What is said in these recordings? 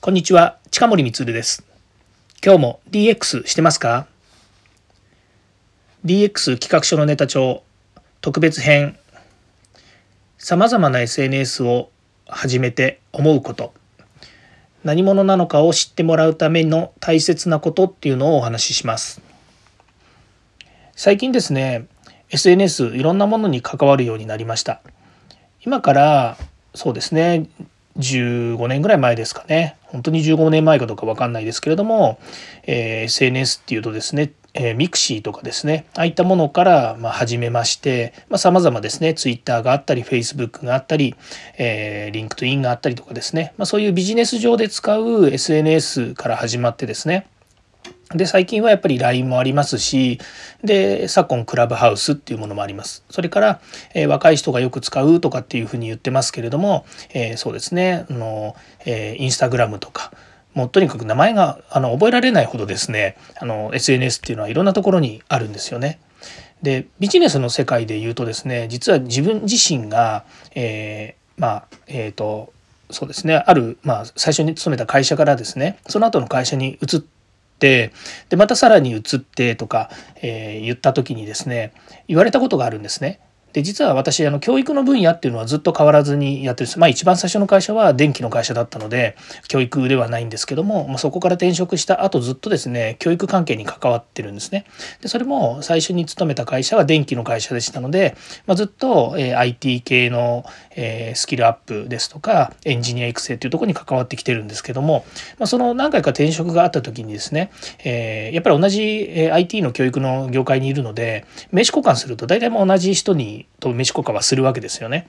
こんにちは、近森光です。今日も DX してますか ?DX 企画書のネタ帳特別編さまざまな SNS を始めて思うこと何者なのかを知ってもらうための大切なことっていうのをお話しします。最近ですね SNS いろんなものに関わるようになりました。今からそうですね15年ぐらい前ですかね本当に15年前かどうか分かんないですけれども、えー、SNS っていうとですねえー、 mixi とかですねああいったものからまあ始めましてさまざ、まですね Twitter があったり Facebook があったり、えー、LinkedIn があったりとかですね、まあ、そういうビジネス上で使う SNS から始まってですねで、最近はやっぱり LINE もありますし、で、昨今クラブハウスっていうものもあります。それから、えー、若い人がよく使うとかっていうふうに言ってますけれども、えー、そうですね、あの、えー、インスタグラムとか、もうとにかく名前があの覚えられないほどですね、あの SNS っていうのはいろんなところにあるんですよね。で、ビジネスの世界で言うとですね、実は自分自身が、えー、まあ、えっ、ー、と、そうですね、ある、まあ、最初に勤めた会社からですね、その後の会社に移って、でまたさらに移ってとか、えー、言った時にですね言われたことがあるんですね。で実は私あの教育の分野っていうのはずっと変わらずにやってるまあ一番最初の会社は電気の会社だったので教育ではないんですけども、まあ、そこから転職した後ずっとですね教育関係に関わってるんですね。でそれも最初に勤めた会社は電気の会社でしたので、まあ、ずっと、えー、IT 系の、えー、スキルアップですとかエンジニア育成っていうところに関わってきてるんですけども、まあ、その何回か転職があった時にですね、えー、やっぱり同じ、IT の教育の業界にいるので名刺交換すると大体も同じ人にと飯交換はするわけですよね。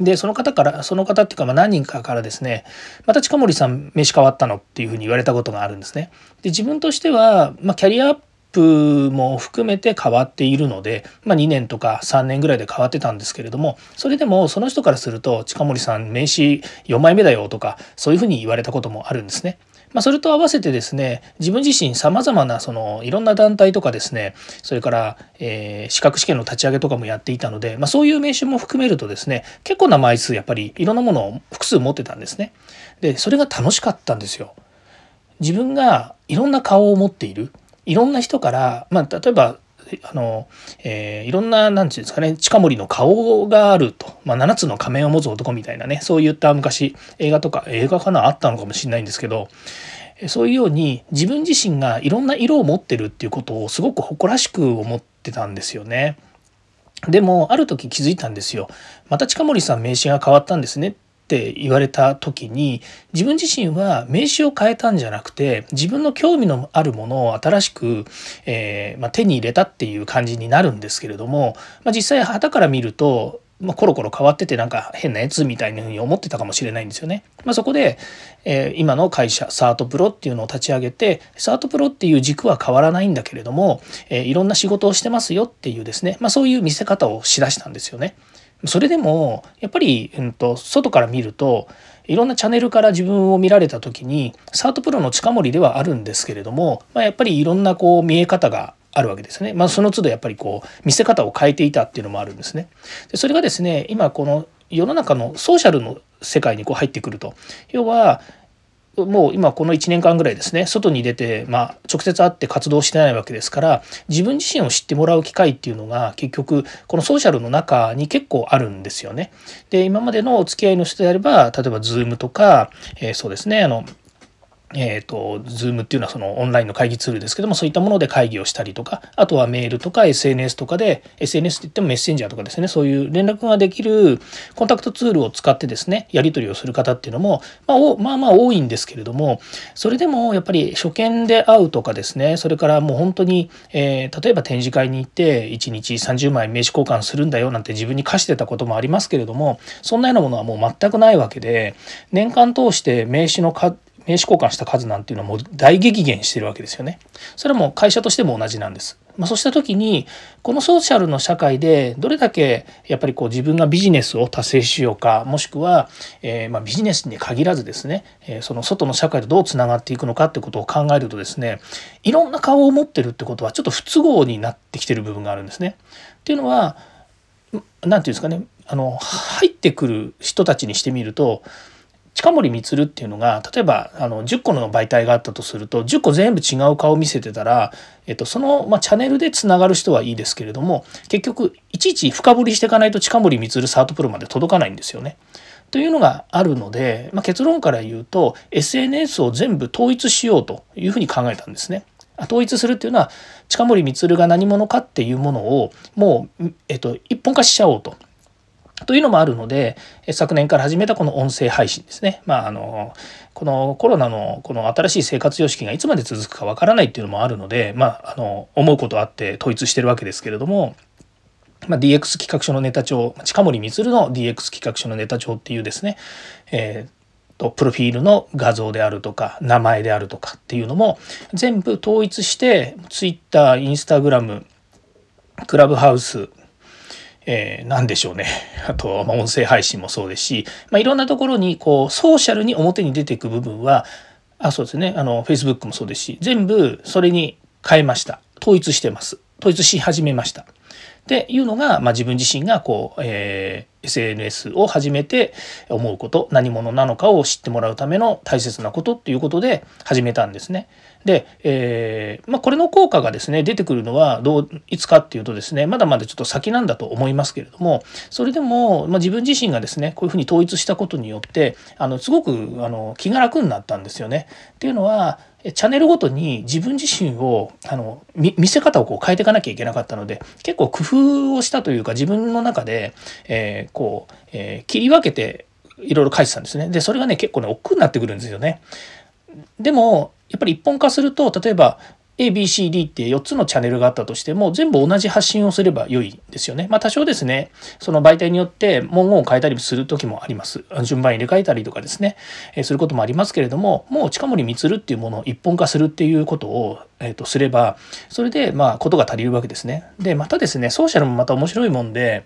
で、その方から、その方っていうか、ま、何人かからですね、また近森さん、飯変わったのっていうふうに言われたことがあるんですね。で、自分としては、まあ、キャリアアップも含めて変わっているので、まあ、2年とか3年ぐらいで変わってたんですけれどもそれでもその人からすると近森さん名刺4枚目だよとかそういうふうに言われたこともあるんですね。まあ、それと合わせてですね自分自身さまざまなそのいろんな団体とかですねそれから、えー、資格試験の立ち上げとかもやっていたので、まあ、そういう名刺も含めるとですね結構な枚数やっぱりいろんなものを複数持ってたんですね。でそれが楽しかったんですよ。自分がいろんな顔を持っているいろんな人から、まあ、例えばあの、えー、いろんな、なんていうんですかね、近森の顔があると。まあ、7つの仮面を持つ男みたいなね、そういった昔、映画とか、映画かなあったのかもしれないんですけど、そういうように自分自身がいろんな色を持ってるっていうことをすごく誇らしく思ってたんですよね。でも、ある時気づいたんですよ。また近森さん名刺が変わったんですねっって言われた時に自分自身は名刺を変えたんじゃなくて自分の興味のあるものを新しく、えー、まあ、手に入れたっていう感じになるんですけれども、まあ、実際旗から見るとまあ、コロコロ変わっててなんか変なやつみたいなふうに思ってたかもしれないんですよね。まあ、そこで、えー、今の会社サートプロっていうのを立ち上げてサートプロっていう軸は変わらないんだけれども、えー、いろんな仕事をしてますよっていうですね、まあ、そういう見せ方をしだしたんですよね。それでもやっぱり、うんと、外から見るといろんなチャンネルから自分を見られた時にサートプロの近森ではあるんですけれども、まあ、やっぱりいろんなこう見え方があるわけですね。まあ、その都度やっぱりこう見せ方を変えていたっていうのもあるんですね。でそれがですね今この世の中のソーシャルの世界にこう入ってくると要はもう今この1年間ぐらいですね外に出て、まあ、直接会って活動してないわけですから自分自身を知ってもらう機会っていうのが結局このソーシャルの中に結構あるんですよね。で今までのお付き合いの人であれば例えば Zoom とか、えー、そうですねあのえっ、ー、と、Zoom っていうのはそのオンラインの会議ツールですけども、そういったもので会議をしたりとか、あとはメールとか SNS とかで、SNS って言ってもメッセンジャーとかですね、そういう連絡ができるコンタクトツールを使ってですね、やり取りをする方っていうのも、まあ、まあまあ多いんですけれども、それでもやっぱり初見で会うとかですね、それからもう本当に、えー、例えば展示会に行って1日30枚名刺交換するんだよなんて自分に課してたこともありますけれども、そんなようなものはもう全くないわけで、年間通して名刺の名刺交換した数なんていうのはもう大激減してるわけですよね。それはもう会社としても同じなんです。まあ、そうした時にこのソーシャルの社会でどれだけやっぱりこう自分がビジネスを達成しようかもしくは、えー、まビジネスに限らずですね、えその外の社会とどうつながっていくのかってことを考えるとですねいろんな顔を持ってるってことはちょっと不都合になってきてる部分があるんですね。っていうのは何て言うんですかねあの入ってくる人たちにしてみると近森光っていうのが例えばあの10個の媒体があったとすると10個全部違う顔を見せてたら、えっと、その、まあ、チャンネルでつながる人はいいですけれども結局いちいち深掘りしていかないと近森光サートプロまで届かないんですよね。というのがあるので、まあ、結論から言うと SNS を全部統一しようというふうに考えたんですね。統一するっていうのは近森光が何者かっていうものをもう、えっと、一本化しちゃおうと。というのもあるので昨年から始めたこの音声配信ですね。まああのこのコロナのこの新しい生活様式がいつまで続くかわからないっていうのもあるので、まあ、あの思うことあって統一してるわけですけれども、まあ、DX 企画書のネタ帳近森光の DX 企画書のネタ帳っていうですね、えーとプロフィールの画像であるとか名前であるとかっていうのも全部統一して Twitter、Instagram、クラブハウス、えー、何でしょうね。あと、まあ、音声配信もそうですし、まあ、いろんなところにこうソーシャルに表に出ていく部分はあそうですねあの Facebook もそうですし全部それに変えました統一してます統一し始めましたっていうのが、まあ、自分自身がこう、えー、SNS を始めて思うこと何者なのかを知ってもらうための大切なことっていうことで始めたんですね。で、えー、まあ、これの効果がですね出てくるのはどういつかっていうとですねまだまだちょっと先なんだと思いますけれどもそれでも、まあ、自分自身がですねこういうふうに統一したことによってあのすごくあの気が楽になったんですよね。っていうのはチャンネルごとに自分自身をあの見せ方をこう変えていかなきゃいけなかったので結構工夫をしたというか自分の中で、えー、こう、えー、切り分けていろいろ書いてたんですね。でそれがね結構ね億劫になってくるんですよね。でもやっぱり一本化すると例えば ABCD って4つのチャンネルがあったとしても全部同じ発信をすれば良いんですよね。まあ多少ですね、その媒体によって文言を変えたりする時もあります。順番入れ替えたりとかですね、えー、することもありますけれども、もう近森光っていうものを一本化するっていうことを、えー、とすれば、それでまあことが足りるわけですね。で、またですね、ソーシャルもまた面白いもんで、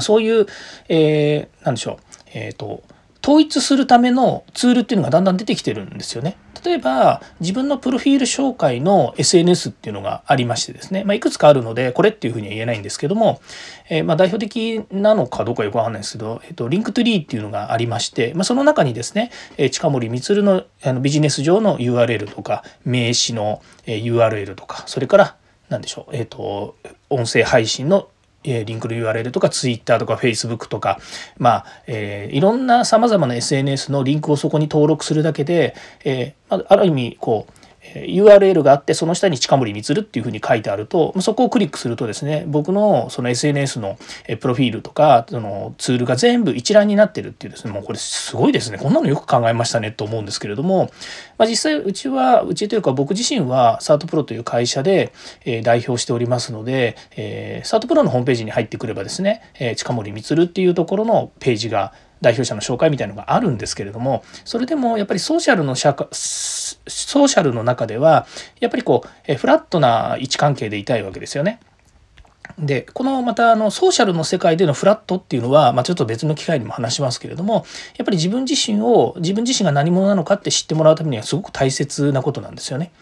そういう、えー、なんでしょう、えっ、ー、と、統一するためのツールっていうのがだんだん出てきてるんですよね。例えば自分のプロフィール紹介の SNS っていうのがありましてですね、まあ、いくつかあるのでこれっていうふうには言えないんですけども、えー、ま代表的なのかどうかよくわかんないですけど、えーと、 Linktree っていうのがありまして、まあ、その中にですね、え近森光のあのビジネス上の URL とか名刺の URL とかそれから何でしょう、えーと音声配信のえリンクの URL とか Twitter とか Facebook とか、まあ、えー、いろんなさまざまな SNS のリンクをそこに登録するだけで、えー、ある意味こう URL があってその下に近森光っていうふうに書いてあるとそこをクリックするとですね僕のその SNS のプロフィールとかそのツールが全部一覧になってるっていうですねもうこれすごいですね。こんなのよく考えましたねと思うんですけれども、まあ、実際うちはうちというか僕自身はサートプロという会社で代表しておりますのでサートプロのホームページに入ってくればですね近森光っていうところのページが代表者の紹介みたいなのがあるんですけれどもそれでもやっぱりソーシャルの社会ソーシャルの中ではやっぱりこうえフラットな位置関係でいたいわけですよね。でこのまたあのソーシャルの世界でのフラットっていうのは、まあ、ちょっと別の機会にも話しますけれどもやっぱり自分自身を自分自身が何者なのかって知ってもらうためにはすごく大切なことなんですよね。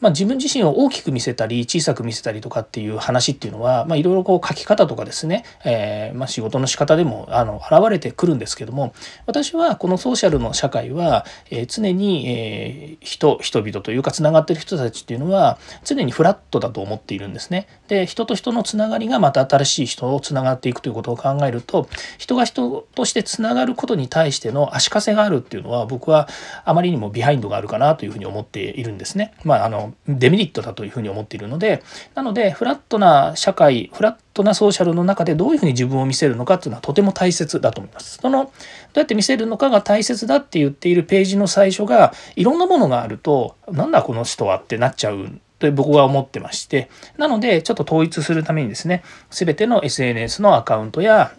まあ、自分自身を大きく見せたり小さく見せたりとかっていう話っていうのは、いろいろ書き方とかですね、えー、まあ、仕事の仕方でもあの現れてくるんですけども私はこのソーシャルの社会は、えー、常に、えー、人人々というかつながってる人たちっていうのは常にフラットだと思っているんですね。で人と人のつながりがまた新しい人をつながっていくということを考えると人が人としてつながることに対しての足かせがあるっていうのは僕はあまりにもビハインドがあるかなというふうに思っているんですね。まああデメリットだというふうに思っているのでなのでフラットな社会フラットなソーシャルの中でどういうふうに自分を見せるのかっていうのはとても大切だと思います。そのどうやって見せるのかが大切だって言っているページの最初がいろんなものがあるとなんだこの人はってなっちゃうと僕は思ってましてなのでちょっと統一するためにですね全ての SNS のアカウントや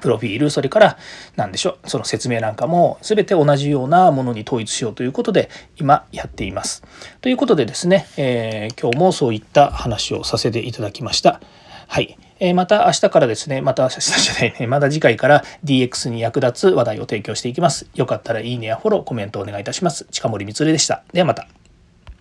プロフィール、それから何でしょう、その説明なんかも全て同じようなものに統一しようということで今やっています。ということでですね、えー、今日もそういった話をさせていただきました。はい。え、また明日からですね、また明日じゃないね、また次回から DX に役立つ話題を提供していきます。よかったらいいねやフォロー、コメントお願いいたします。近森光でした。ではまた。